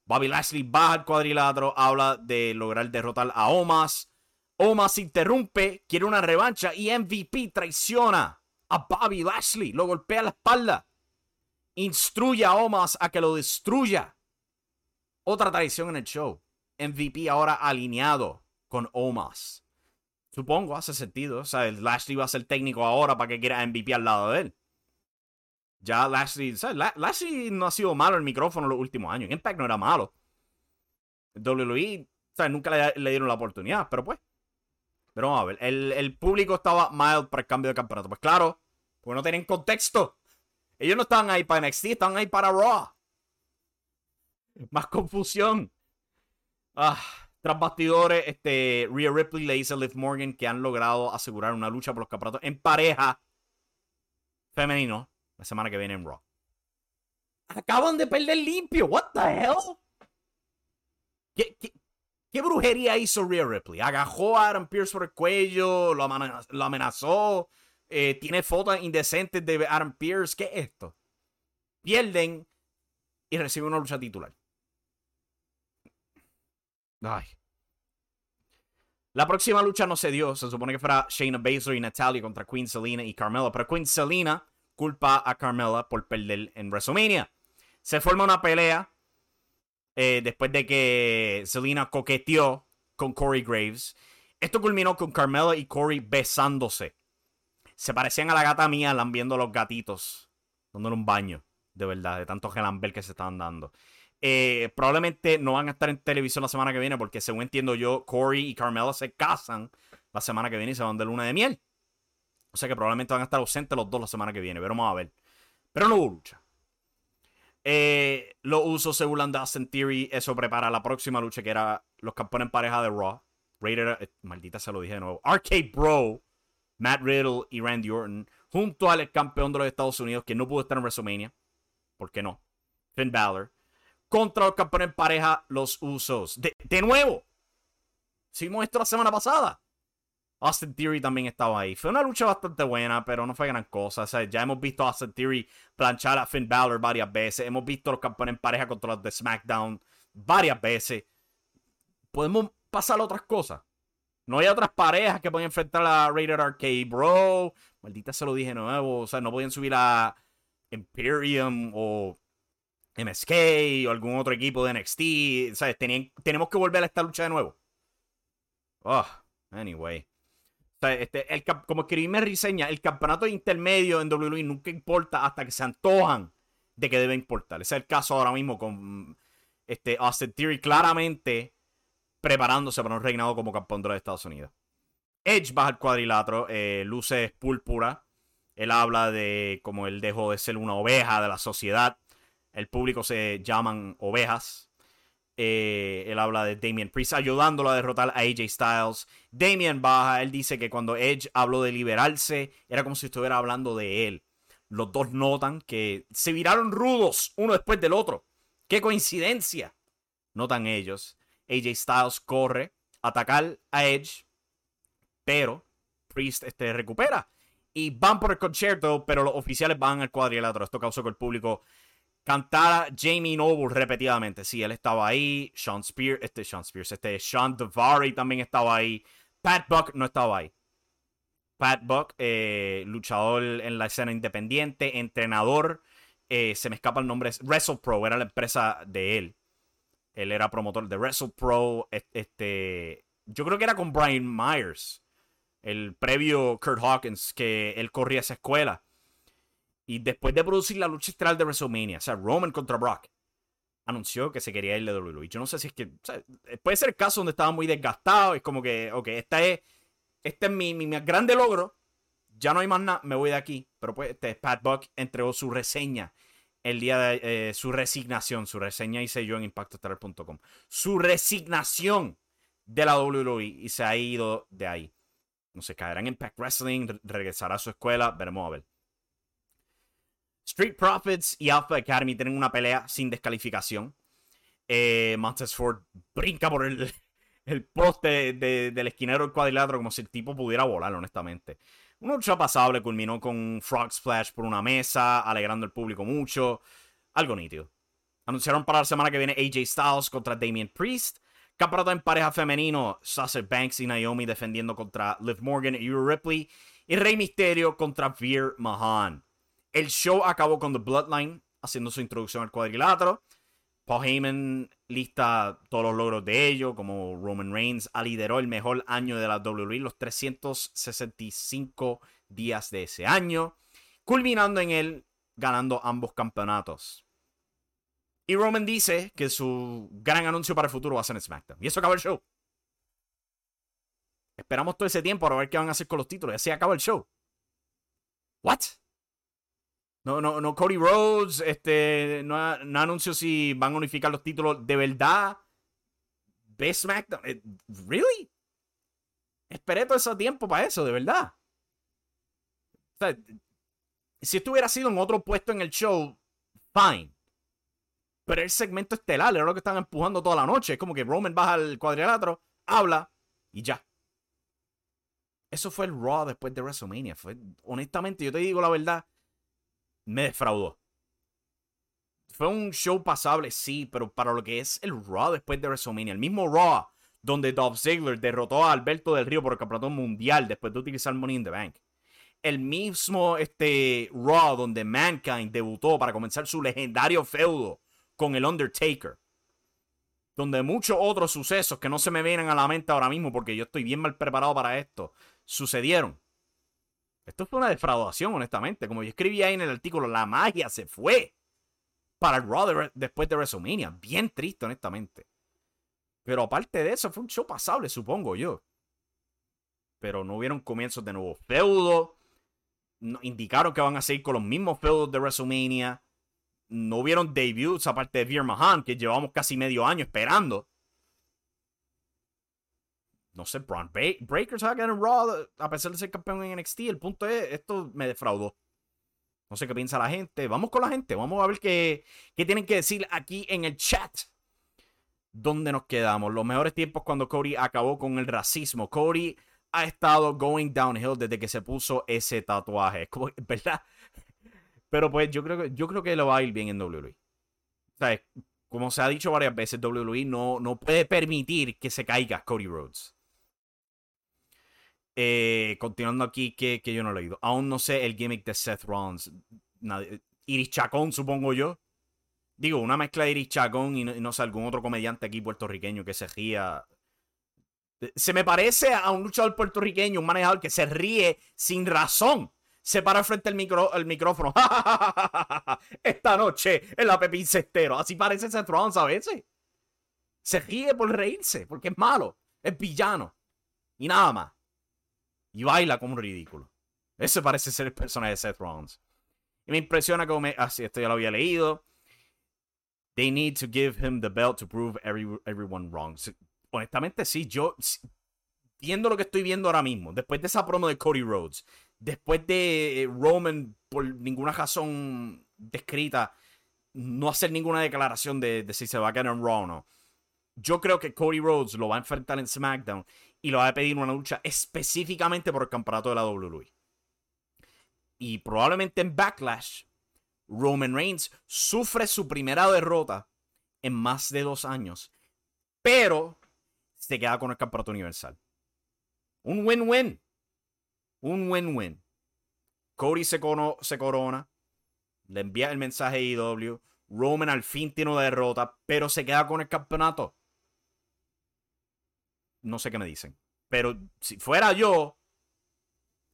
Bobby Lashley baja al cuadrilátero, habla de lograr derrotar a Omas. Omas interrumpe, quiere una revancha y MVP traiciona a Bobby Lashley. Lo golpea la espalda instruye a Omas a que lo destruya. Otra traición en el show. MVP ahora alineado con Omas. Supongo, hace sentido. O sea, Lashley va a ser técnico ahora para que quiera MVP al lado de él. Ya Lashley, Lashley no ha sido malo en el micrófono los últimos años. Impact no era malo. WWE, o nunca le, dieron la oportunidad, pero pues. Pero vamos a ver, el, el público estaba mild para el cambio de campeonato. Pues claro, porque no tienen contexto. Ellos no estaban ahí para NXT, estaban ahí para Raw. Más confusión. Ah, tras bastidores, este, Rhea Ripley le dice a Liv Morgan que han logrado asegurar una lucha por los campeonatos en pareja femenino la semana que viene en Raw. Acaban de perder limpio. What the hell? ¿Qué, qué, brujería hizo Rhea Ripley? Agajó a Adam Pierce por el cuello, lo amenazó, eh, tiene fotos indecentes de Adam Pierce. ¿Qué es esto? Pierden y reciben una lucha titular. Ay. La próxima lucha no se dio. Se supone que fuera Shayna Baszler y Natalia contra Queen Selina y Carmella. Pero Queen Selina culpa a Carmella por perder en WrestleMania. Se forma una pelea eh, después de que Selena coqueteó con Corey Graves. Esto culminó con Carmela y Corey besándose. Se parecían a la gata mía lambiendo a los gatitos, dándole un baño, de verdad, de tanto gelambel que se estaban dando. Eh, probablemente no van a estar en televisión la semana que viene porque según entiendo yo, Corey y Carmela se casan la semana que viene y se van de luna de miel. O sea que probablemente van a estar ausentes los dos la semana que viene, pero vamos a ver. Pero no hubo lucha. Eh, los usos se burlan Theory. Eso prepara la próxima lucha que era los campeones en pareja de Raw. Raider, eh, maldita se lo dije de nuevo. Arcade Bro, Matt Riddle y Randy Orton. Junto al campeón de los Estados Unidos que no pudo estar en WrestleMania. ¿Por qué no? Finn Balor contra los campeones en pareja, los Usos. De, de nuevo, hicimos esto la semana pasada. Austin Theory también estaba ahí. Fue una lucha bastante buena, pero no fue gran cosa. O sea, ya hemos visto a Austin Theory planchar a Finn Balor varias veces. Hemos visto los campeones en pareja contra los de SmackDown varias veces. Podemos pasar a otras cosas. No hay otras parejas que pueden enfrentar a Rated Arcade, bro. Maldita se lo dije nuevo. O sea, no podían subir a Imperium o MSK o algún otro equipo de NXT. ¿Sabes? tenemos que volver a esta lucha de nuevo. Oh, anyway. este, el, como escribí me reseña, el campeonato intermedio en WWE nunca importa hasta que se antojan de que debe importar. Ese es el caso ahora mismo con este, Austin Theory claramente preparándose para un reinado como campeón de los Estados Unidos. Edge baja el cuadrilátero, eh, luces púrpura. Él habla de cómo él dejó de ser una oveja de la sociedad el público se llaman ovejas. Eh, él habla de Damien Priest ayudándolo a derrotar a AJ Styles. Damien baja, él dice que cuando Edge habló de liberarse, era como si estuviera hablando de él. Los dos notan que se viraron rudos uno después del otro. ¡Qué coincidencia! Notan ellos. AJ Styles corre a atacar a Edge, pero Priest este, recupera. Y van por el concierto, pero los oficiales van al cuadrilátero. Esto causó que el público cantara Jamie Noble repetidamente. Sí, él estaba ahí. Sean Spears, este Sean Spears, este Sean Devari también estaba ahí. Pat Buck no estaba ahí. Pat Buck, eh, luchador en la escena independiente, entrenador. Eh, se me escapa el nombre. WrestlePro era la empresa de él. Él era promotor de WrestlePro. Este, yo creo que era con Brian Myers. El previo Kurt Hawkins, que él corría esa escuela. Y después de producir la lucha estelar de WrestleMania, o sea, Roman contra Brock, anunció que se quería ir de WWE. Yo no sé si es que. puede ser el caso donde estaba muy desgastado. Es como que, ok, esta es, este es mi, mi, grande logro. Ya no hay más nada, me voy de aquí. Pero pues, este, Pat Buck entregó su reseña el día de eh, su resignación. Su reseña hice yo en impactoestelar.com. Su resignación de la WWE y se ha ido de ahí. No se caerá en Impact Wrestling, regresará a su escuela, veremos a ver. Street Profits y Alpha Academy tienen una pelea sin descalificación. Eh, Ford brinca por el, poste del esquinero del cuadrilátero como si el tipo pudiera volar, honestamente. Una lucha pasable culminó con Frog Splash por una mesa, alegrando al público mucho. Algo nítido. Anunciaron para la semana que viene AJ Styles contra Damien Priest. Campeonato en pareja femenino, Sasha Banks y Naomi defendiendo contra Liv Morgan y Uri Ripley. Y Rey Mysterio contra Veer Mahan. El show acabó con The Bloodline haciendo su introducción al cuadrilátero. Paul Heyman lista todos los logros de ello, como Roman Reigns lideró el mejor año de la WWE, los 365 días de ese año, culminando en él ganando ambos campeonatos. Y Roman dice que su gran anuncio para el futuro va a ser en SmackDown. Y eso acaba el show. Esperamos todo ese tiempo para ver qué van a hacer con los títulos. Y así acaba el show. ¿What? No, no, no, Cody Rhodes, este, no, no anunció si van a unificar los títulos de verdad. Best SmackDown. Eh, ¿Really? Esperé todo ese tiempo para eso, de verdad. Si esto hubiera sido en otro puesto en el show, fine. Pero el segmento estelar era lo que están empujando toda la noche. Es como que Roman baja al cuadrilátero, habla y ya. Eso fue el Raw después de WrestleMania. Fue, honestamente, yo te digo la verdad me defraudó. Fue un show pasable, sí, pero para lo que es el Raw después de WrestleMania, el mismo Raw donde Dolph Ziggler derrotó a Alberto del Río por el campeonato mundial después de utilizar Money in the Bank. el mismo este, Raw donde Mankind debutó para comenzar su legendario feudo con el Undertaker. Donde muchos otros sucesos que no se me vienen a la mente ahora mismo porque yo estoy bien mal preparado para esto, sucedieron. Esto fue una defraudación, honestamente. Como yo escribí ahí en el artículo, la magia se fue para Raw después de WrestleMania. Bien triste, honestamente. Pero aparte de eso, fue un show pasable, supongo yo. Pero no hubieron comienzos de nuevo feudo. indicaron que van a seguir con los mismos feudos de WrestleMania. No hubieron debuts aparte de Veer Mahan, que llevamos casi medio año esperando no sé, Braun Breaker se va en Raw a pesar de ser campeón en NXT. El punto es, esto me defraudó. No sé qué piensa la gente. Vamos con la gente. Vamos a ver qué, qué tienen que decir aquí en el chat. ¿Dónde nos quedamos? Los mejores tiempos cuando Cody acabó con el racismo. Cody ha estado going downhill desde que se puso ese tatuaje. ¿Verdad? Pero pues yo creo que, yo creo que lo va a ir bien en WWE. O como se ha dicho varias veces, WWE no, no puede permitir que se caiga Cody Rhodes. Eh, continuando aquí, que, yo no he leído. Aún no sé el gimmick de Seth Rollins. Iris Chacón, supongo yo. Digo, una mezcla de Iris Chacón y no, sé, algún otro comediante aquí puertorriqueño que se ría. Se me parece a un luchador puertorriqueño, un manejador que se ríe sin razón. Se para frente al, micro, micrófono. Esta noche en la Pepín Cestero. Así parece Seth Rollins a veces. Se ríe por reírse, porque es malo. Es villano. Y nada más y baila como un ridículo. Ese parece ser el personaje de Seth Rollins. Y me impresiona como me. Ah, esto ya lo había leído. They need to give him the belt to prove everyone wrong. Honestamente, sí, yo. Viendo lo que estoy viendo ahora mismo, después de esa promo de Cody Rhodes, después de eh, Roman, por ninguna razón descrita, no hacer ninguna declaración de, si se va a quedar en Raw o no. Yo creo que Cody Rhodes lo va a enfrentar en SmackDown y lo va a pedir una lucha específicamente por el campeonato de la WWE. Y probablemente en Backlash, Roman Reigns sufre su primera derrota en más de dos años, pero se queda con el campeonato universal. Un win-win. Un win-win. Cody se, se corona, le envía el mensaje a IW. Roman al fin tiene una derrota, pero se queda con el campeonato no sé qué me dicen. Pero si fuera yo,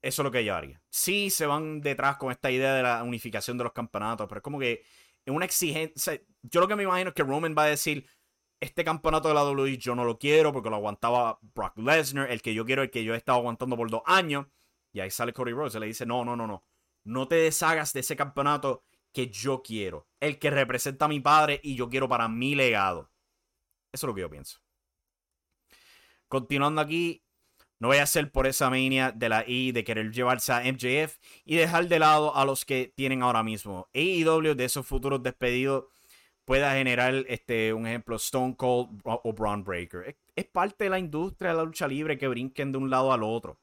eso es lo que yo haría. Sí se van detrás con esta idea de la unificación de los campeonatos, pero es como que una exigencia. Yo lo que me imagino es que Roman va a decir: Este campeonato de la WWE yo no lo quiero porque lo aguantaba Brock Lesnar, el que yo quiero, el que yo he estado aguantando por dos años. Y ahí sale Cody Rhodes y le dice: No, no, no, no. No te deshagas de ese campeonato que yo quiero. El que representa a mi padre y yo quiero para mi legado. Eso es lo que yo pienso. Continuando aquí, no voy a ser por esa mania de la I de querer llevarse a MJF y dejar de lado a los que tienen ahora mismo. AEW de esos futuros despedidos pueda generar este, un ejemplo Stone Cold o Braun Breaker. Es, parte de la industria de la lucha libre que brinquen de un lado al otro.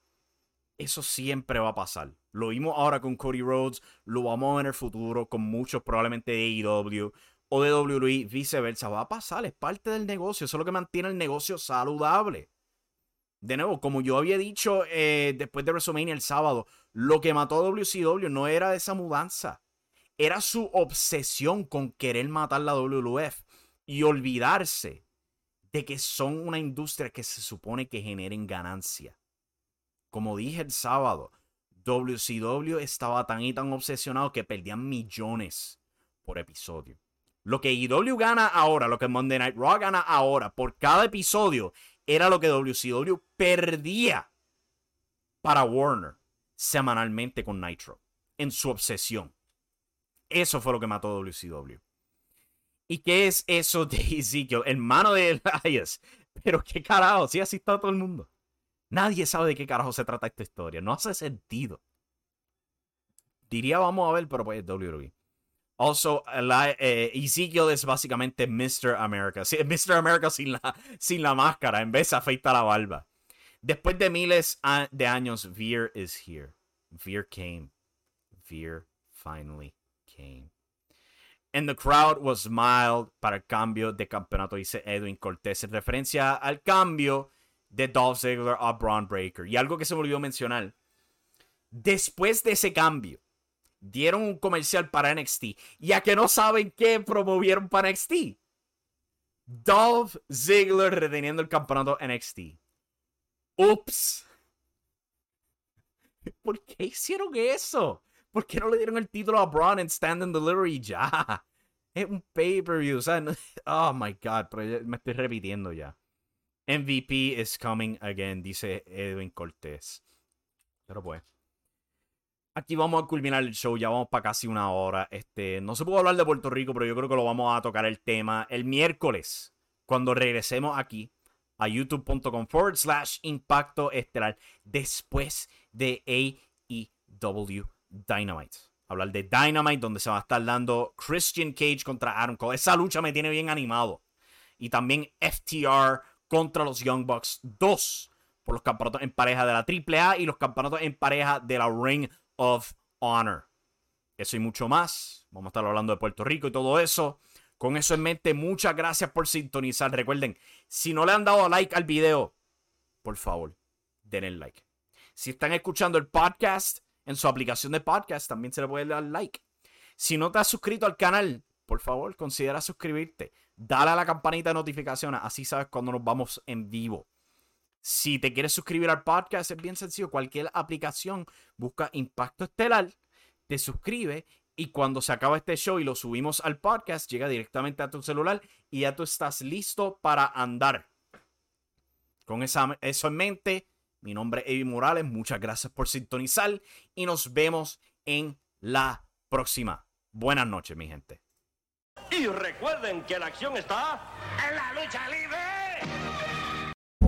Eso siempre va a pasar. Lo vimos ahora con Cody Rhodes, lo vamos a ver en el futuro con muchos probablemente de AEW o de WWE, viceversa. Va a pasar, es parte del negocio. Eso es lo que mantiene el negocio saludable de nuevo, como yo había dicho eh, después de WrestleMania el sábado, lo que mató a WCW no era esa mudanza, era su obsesión con querer matar la WWF y olvidarse de que son una industria que se supone que generen ganancia. Como dije el sábado, WCW estaba tan y tan obsesionado que perdían millones por episodio. Lo que IW gana ahora, lo que Monday Night Raw gana ahora por cada episodio era lo que WCW perdía para Warner semanalmente con Nitro, en su obsesión. Eso fue lo que mató a WCW. ¿Y qué es eso de Ezekiel? Hermano de Elias. Pero qué carajo, sí, así está todo el mundo. Nadie sabe de qué carajo se trata esta historia. No hace sentido. Diría vamos a ver, pero pues WWE. Also, eh, Ezekiel es básicamente Mr. America. Mr. America sin la, la máscara, en vez de afeitar la barba. Después de miles de años, Veer is here. Veer came. Veer finally came. And the crowd was mild para el cambio de campeonato, dice Edwin Cortés, en referencia al cambio de Dolph Ziggler a Braun Breaker. Y algo que se me olvidó mencionar Después de ese cambio, dieron un comercial para NXT. Y a que no saben qué promovieron para NXT. Dolph Ziggler reteniendo el campeonato NXT. Ups. ¿Por qué hicieron eso? ¿Por qué no le dieron el título a Braun en Stand and Delivery ya? Es un pay-per-view. O oh my god, pero me estoy repitiendo ya. MVP is coming again, dice Edwin Cortés. Pero pues. Aquí vamos a culminar el show, ya vamos para casi una hora. Este, no se pudo hablar de Puerto Rico, pero yo creo que lo vamos a tocar el tema el miércoles, cuando regresemos aquí a youtube.com forward slash impacto estelar después de AEW Dynamite. Hablar de Dynamite, donde se va a estar dando Christian Cage contra Adam Cole. Esa lucha me tiene bien animado. Y también FTR contra los Young Bucks 2 por los campeonatos en pareja de la AAA y los campeonatos en pareja de la Ring of Honor. Eso y mucho más. Vamos a estar hablando de Puerto Rico y todo eso. Con eso en mente, muchas gracias por sintonizar. Recuerden, si no le han dado like al video, por favor, denle like. Si están escuchando el podcast en su aplicación de podcast, también se le puede dar like. Si no te has suscrito al canal, por favor, considera suscribirte. Dale a la campanita de notificaciones, así sabes cuando nos vamos en vivo. Si te quieres suscribir al podcast, es bien sencillo. Cualquier aplicación busca Impacto Estelar, te suscribe y cuando se acaba este show y lo subimos al podcast, llega directamente a tu celular y ya tú estás listo para andar. Con eso en mente, mi nombre es Evi Morales. Muchas gracias por sintonizar y nos vemos en la próxima. Buenas noches, mi gente. Y recuerden que la acción está en la lucha libre.